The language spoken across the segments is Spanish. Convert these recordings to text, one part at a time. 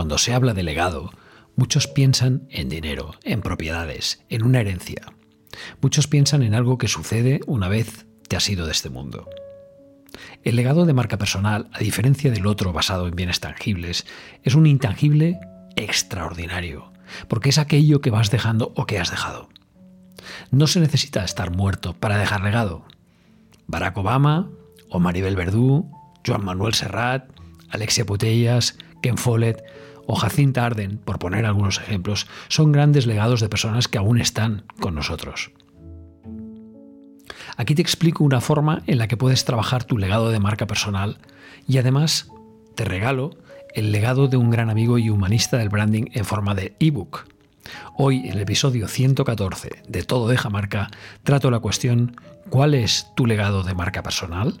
Cuando se habla de legado, muchos piensan en dinero, en propiedades, en una herencia. Muchos piensan en algo que sucede una vez te has ido de este mundo. El legado de marca personal, a diferencia del otro basado en bienes tangibles, es un intangible extraordinario, porque es aquello que vas dejando o que has dejado. No se necesita estar muerto para dejar legado. Barack Obama, o Maribel Verdú, Joan Manuel Serrat, Alexia Putellas, Ken Follett o Jacinta Arden, por poner algunos ejemplos, son grandes legados de personas que aún están con nosotros. Aquí te explico una forma en la que puedes trabajar tu legado de marca personal y además te regalo el legado de un gran amigo y humanista del branding en forma de ebook. Hoy, en el episodio 114 de Todo deja marca, trato la cuestión ¿cuál es tu legado de marca personal?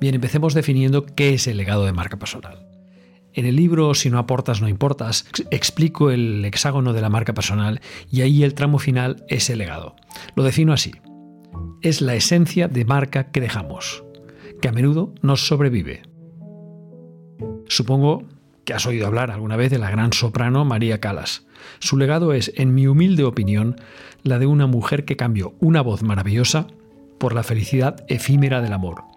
Bien, empecemos definiendo qué es el legado de marca personal. En el libro Si no aportas, no importas, explico el hexágono de la marca personal y ahí el tramo final es el legado. Lo defino así. Es la esencia de marca que dejamos, que a menudo nos sobrevive. Supongo que has oído hablar alguna vez de la gran soprano María Calas. Su legado es, en mi humilde opinión, la de una mujer que cambió una voz maravillosa por la felicidad efímera del amor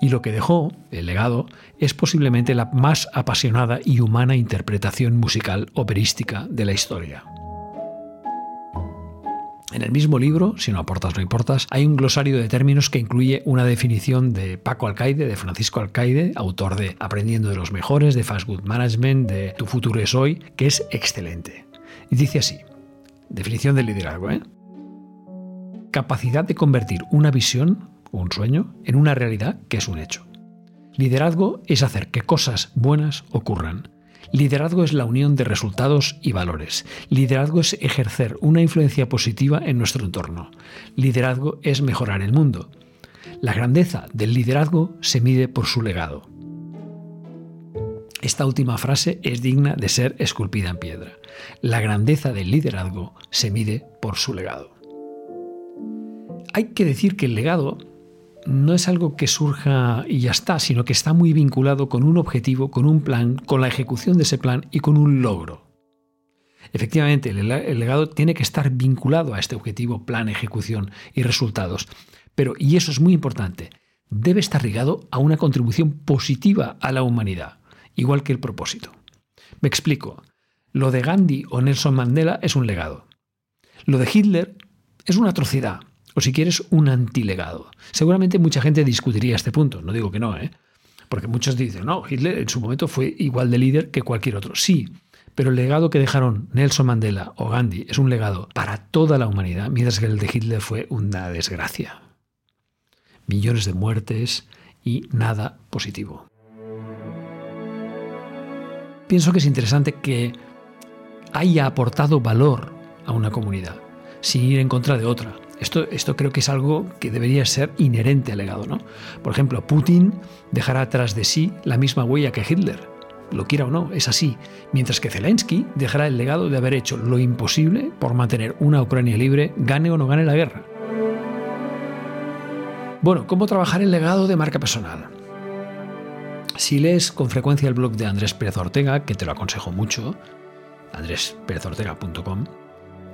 y lo que dejó, el legado, es posiblemente la más apasionada y humana interpretación musical operística de la historia. En el mismo libro, si no aportas no importas, hay un glosario de términos que incluye una definición de Paco Alcaide, de Francisco Alcaide, autor de Aprendiendo de los Mejores, de Fast Good Management, de Tu futuro es hoy, que es excelente. Y dice así, definición de liderazgo, ¿eh? Capacidad de convertir una visión un sueño en una realidad que es un hecho. Liderazgo es hacer que cosas buenas ocurran. Liderazgo es la unión de resultados y valores. Liderazgo es ejercer una influencia positiva en nuestro entorno. Liderazgo es mejorar el mundo. La grandeza del liderazgo se mide por su legado. Esta última frase es digna de ser esculpida en piedra. La grandeza del liderazgo se mide por su legado. Hay que decir que el legado no es algo que surja y ya está, sino que está muy vinculado con un objetivo, con un plan, con la ejecución de ese plan y con un logro. Efectivamente, el, legado tiene que estar vinculado a este objetivo, plan, ejecución y resultados. Pero, y eso es muy importante, debe estar ligado a una contribución positiva a la humanidad, igual que el propósito. Me explico. Lo de Gandhi o Nelson Mandela es un legado. Lo de Hitler es una atrocidad o si quieres, un antilegado. Seguramente mucha gente discutiría este punto, no digo que no, ¿eh? porque muchos dicen, no, Hitler en su momento fue igual de líder que cualquier otro. Sí, pero el legado que dejaron Nelson Mandela o Gandhi es un legado para toda la humanidad, mientras que el de Hitler fue una desgracia. Millones de muertes y nada positivo. Pienso que es interesante que haya aportado valor a una comunidad, sin ir en contra de otra. Esto, esto creo que es algo que debería ser inherente al legado. ¿no? Por ejemplo, Putin dejará atrás de sí la misma huella que Hitler. Lo quiera o no, es así. Mientras que Zelensky dejará el legado de haber hecho lo imposible por mantener una Ucrania libre, gane o no gane la guerra. Bueno, ¿cómo trabajar el legado de marca personal? Si lees con frecuencia el blog de Andrés Pérez Ortega, que te lo aconsejo mucho, andrésperezortega.com,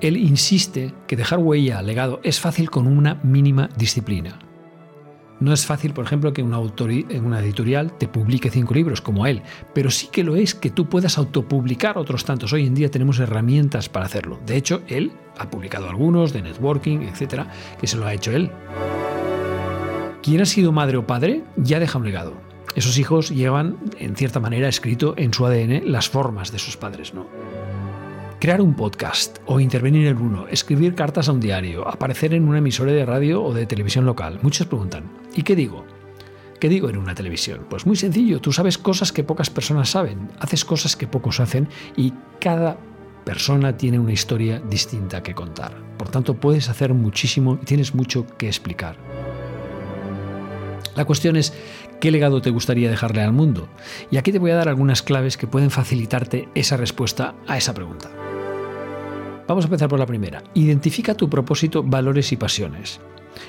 él insiste que dejar huella, legado, es fácil con una mínima disciplina. No es fácil, por ejemplo, que una, una editorial te publique cinco libros como él, pero sí que lo es que tú puedas autopublicar otros tantos. Hoy en día tenemos herramientas para hacerlo. De hecho, él ha publicado algunos de networking, etcétera, que se lo ha hecho él. Quien ha sido madre o padre ya deja un legado. Esos hijos llevan, en cierta manera, escrito en su ADN las formas de sus padres, ¿no? Crear un podcast o intervenir en uno, escribir cartas a un diario, aparecer en una emisora de radio o de televisión local. Muchos preguntan, ¿y qué digo? ¿Qué digo en una televisión? Pues muy sencillo, tú sabes cosas que pocas personas saben, haces cosas que pocos hacen y cada persona tiene una historia distinta que contar. Por tanto, puedes hacer muchísimo y tienes mucho que explicar. La cuestión es, ¿qué legado te gustaría dejarle al mundo? Y aquí te voy a dar algunas claves que pueden facilitarte esa respuesta a esa pregunta. Vamos a empezar por la primera. Identifica tu propósito, valores y pasiones.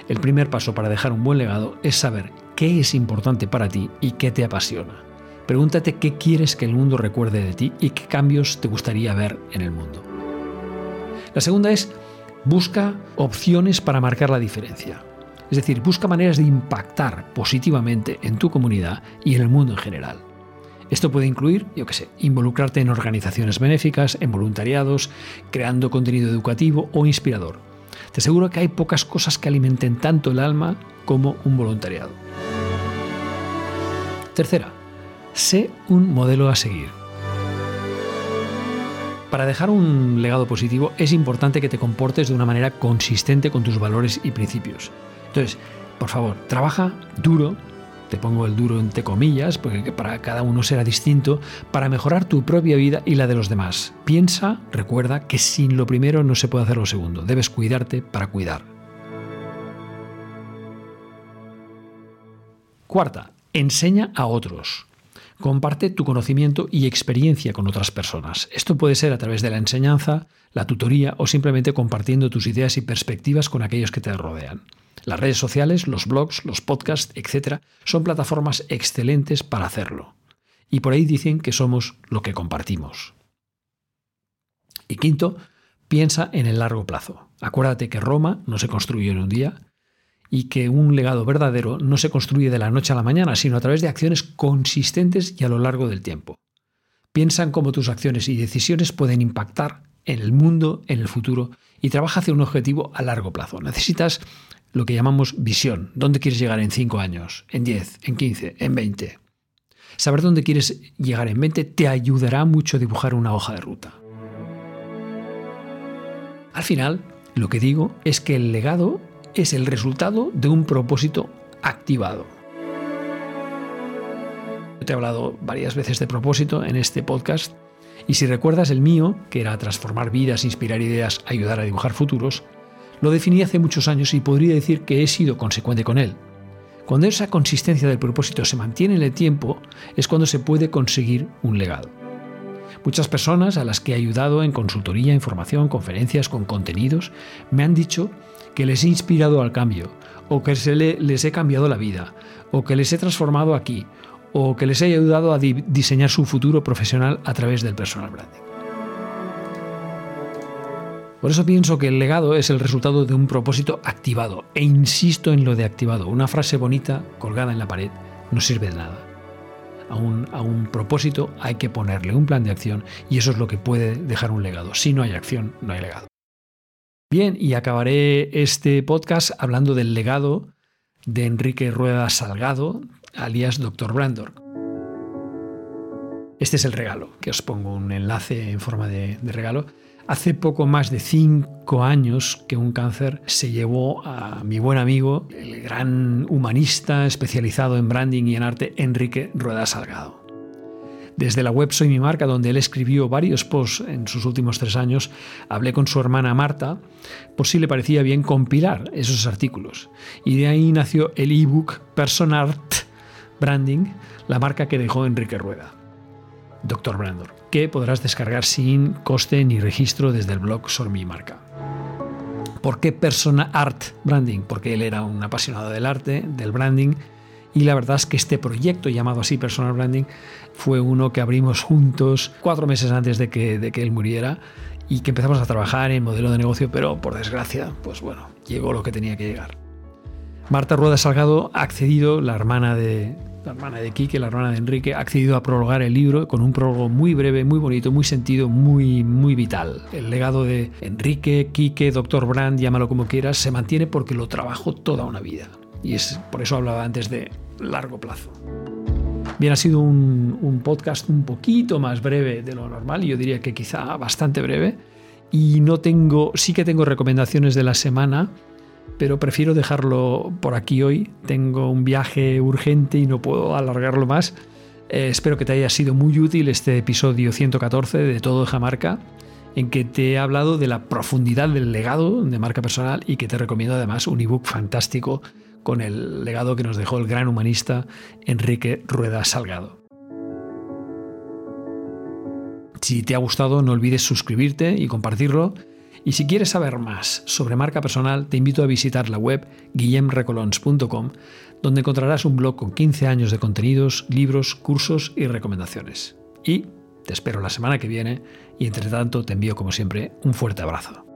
El primer paso para dejar un buen legado es saber qué es importante para ti y qué te apasiona. Pregúntate qué quieres que el mundo recuerde de ti y qué cambios te gustaría ver en el mundo. La segunda es busca opciones para marcar la diferencia. Es decir, busca maneras de impactar positivamente en tu comunidad y en el mundo en general. Esto puede incluir, yo qué sé, involucrarte en organizaciones benéficas, en voluntariados, creando contenido educativo o inspirador. Te aseguro que hay pocas cosas que alimenten tanto el alma como un voluntariado. Tercera, sé un modelo a seguir. Para dejar un legado positivo es importante que te comportes de una manera consistente con tus valores y principios. Entonces, por favor, trabaja duro, te pongo el duro entre comillas, porque para cada uno será distinto, para mejorar tu propia vida y la de los demás. Piensa, recuerda que sin lo primero no se puede hacer lo segundo. Debes cuidarte para cuidar. Cuarta, enseña a otros. Comparte tu conocimiento y experiencia con otras personas. Esto puede ser a través de la enseñanza, la tutoría o simplemente compartiendo tus ideas y perspectivas con aquellos que te rodean. Las redes sociales, los blogs, los podcasts, etc., son plataformas excelentes para hacerlo. Y por ahí dicen que somos lo que compartimos. Y quinto, piensa en el largo plazo. Acuérdate que Roma no se construyó en un día y que un legado verdadero no se construye de la noche a la mañana, sino a través de acciones consistentes y a lo largo del tiempo. Piensa en cómo tus acciones y decisiones pueden impactar en el mundo, en el futuro, y trabaja hacia un objetivo a largo plazo. Necesitas lo que llamamos visión. ¿Dónde quieres llegar en 5 años? ¿En 10? ¿En 15? ¿En 20? Saber dónde quieres llegar en 20 te ayudará mucho a dibujar una hoja de ruta. Al final, lo que digo es que el legado es el resultado de un propósito activado. Te he hablado varias veces de propósito en este podcast y si recuerdas el mío, que era transformar vidas, inspirar ideas, ayudar a dibujar futuros, lo definí hace muchos años y podría decir que he sido consecuente con él. Cuando esa consistencia del propósito se mantiene en el tiempo es cuando se puede conseguir un legado. Muchas personas a las que he ayudado en consultoría, información, conferencias, con contenidos, me han dicho que les he inspirado al cambio, o que les he cambiado la vida, o que les he transformado aquí, o que les he ayudado a diseñar su futuro profesional a través del personal branding. Por eso pienso que el legado es el resultado de un propósito activado, e insisto en lo de activado. Una frase bonita colgada en la pared no sirve de nada. A un, a un, propósito hay que ponerle un plan de acción y eso es lo que puede dejar un legado. Si no hay acción, no hay legado. Bien, y acabaré este podcast hablando del legado de Enrique Rueda Salgado, alias Dr. Brandor. Este es el regalo, que os pongo un enlace en forma de, de regalo. Hace poco más de cinco años que un cáncer se llevó a mi buen amigo, el gran humanista especializado en branding y en arte, Enrique Rueda Salgado. Desde la web Soy mi marca, donde él escribió varios posts en sus últimos tres años, hablé con su hermana Marta por si le parecía bien compilar esos artículos. Y de ahí nació el ebook Personart Branding, la marca que dejó Enrique Rueda. Dr. Brandor, que podrás descargar sin coste ni registro desde el blog mi marca. ¿Por qué Persona Art Branding? Porque él era un apasionado del arte, del branding, y la verdad es que este proyecto llamado así Personal Branding fue uno que abrimos juntos cuatro meses antes de que, de que él muriera y que empezamos a trabajar en modelo de negocio, pero por desgracia, pues bueno, llegó lo que tenía que llegar. Marta Rueda Salgado ha accedido, la hermana de, la hermana de Quique, la hermana de Enrique, ha accedido a prologar el libro con un prólogo muy breve, muy bonito, muy sentido, muy, muy vital. El legado de Enrique, Quique, Doctor Brand, llámalo como quieras, se mantiene porque lo trabajó toda una vida. Y es por eso hablaba antes de largo plazo. Bien, ha sido un, podcast un poquito más breve de lo normal, yo diría que quizá bastante breve. Y no tengo, sí que tengo recomendaciones de la semana, pero prefiero dejarlo por aquí hoy. Tengo un viaje urgente y no puedo alargarlo más. Eh, espero que te haya sido muy útil este episodio 114 de Todo de Jamarca, en que te he hablado de la profundidad del legado de marca personal y que te recomiendo además un ebook fantástico con el legado que nos dejó el gran humanista Enrique Rueda Salgado. Si te ha gustado, no olvides suscribirte y compartirlo. Y si quieres saber más sobre marca personal, te invito a visitar la web guillemrecolons.com, donde encontrarás un blog con 15 años de contenidos, libros, cursos y recomendaciones. Y te espero la semana que viene y entre tanto te envío como siempre un fuerte abrazo.